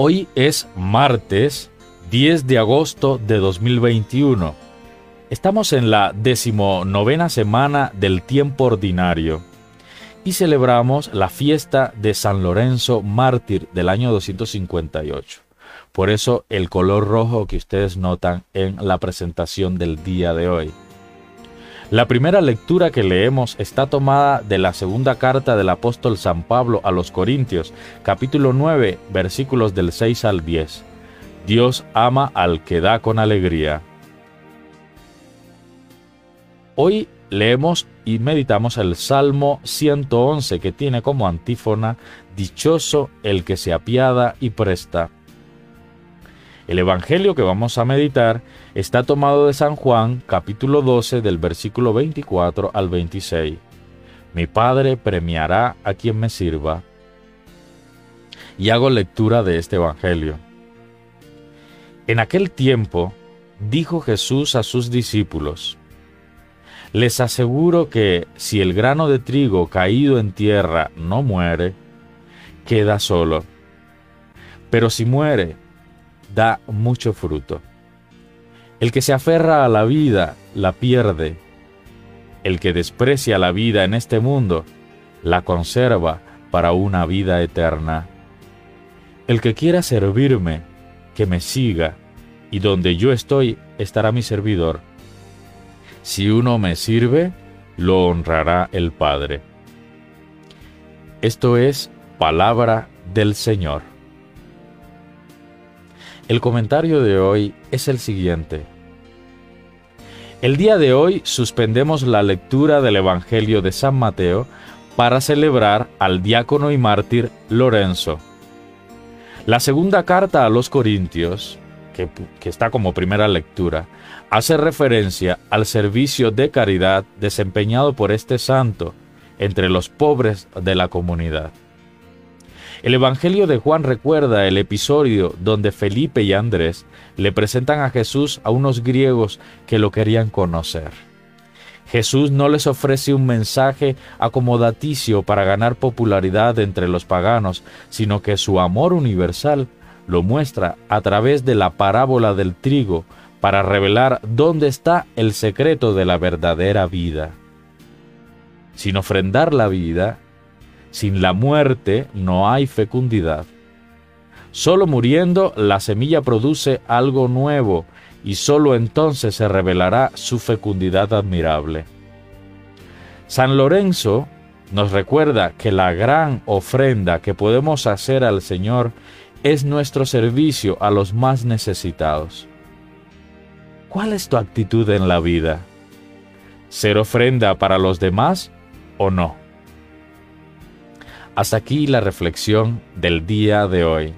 Hoy es martes 10 de agosto de 2021. Estamos en la decimonovena semana del tiempo ordinario y celebramos la fiesta de San Lorenzo mártir del año 258. Por eso el color rojo que ustedes notan en la presentación del día de hoy. La primera lectura que leemos está tomada de la segunda carta del apóstol San Pablo a los Corintios, capítulo 9, versículos del 6 al 10. Dios ama al que da con alegría. Hoy leemos y meditamos el Salmo 111 que tiene como antífona Dichoso el que se apiada y presta. El Evangelio que vamos a meditar está tomado de San Juan, capítulo 12, del versículo 24 al 26. Mi Padre premiará a quien me sirva. Y hago lectura de este Evangelio. En aquel tiempo dijo Jesús a sus discípulos, Les aseguro que si el grano de trigo caído en tierra no muere, queda solo. Pero si muere, da mucho fruto. El que se aferra a la vida la pierde. El que desprecia la vida en este mundo la conserva para una vida eterna. El que quiera servirme, que me siga, y donde yo estoy estará mi servidor. Si uno me sirve, lo honrará el Padre. Esto es palabra del Señor. El comentario de hoy es el siguiente. El día de hoy suspendemos la lectura del Evangelio de San Mateo para celebrar al diácono y mártir Lorenzo. La segunda carta a los Corintios, que, está como primera lectura, hace referencia al servicio de caridad desempeñado por este santo entre los pobres de la comunidad. El Evangelio de Juan recuerda el episodio donde Felipe y Andrés le presentan a Jesús a unos griegos que lo querían conocer. Jesús no les ofrece un mensaje acomodaticio para ganar popularidad entre los paganos, sino que su amor universal lo muestra a través de la parábola del trigo para revelar dónde está el secreto de la verdadera vida. Sin ofrendar la vida, sin la muerte no hay fecundidad. Solo muriendo la semilla produce algo nuevo y solo entonces se revelará su fecundidad admirable. San Lorenzo nos recuerda que la gran ofrenda que podemos hacer al Señor es nuestro servicio a los más necesitados. ¿Cuál es tu actitud en la vida? ¿Ser ofrenda para los demás o no? Hasta aquí la reflexión del día de hoy.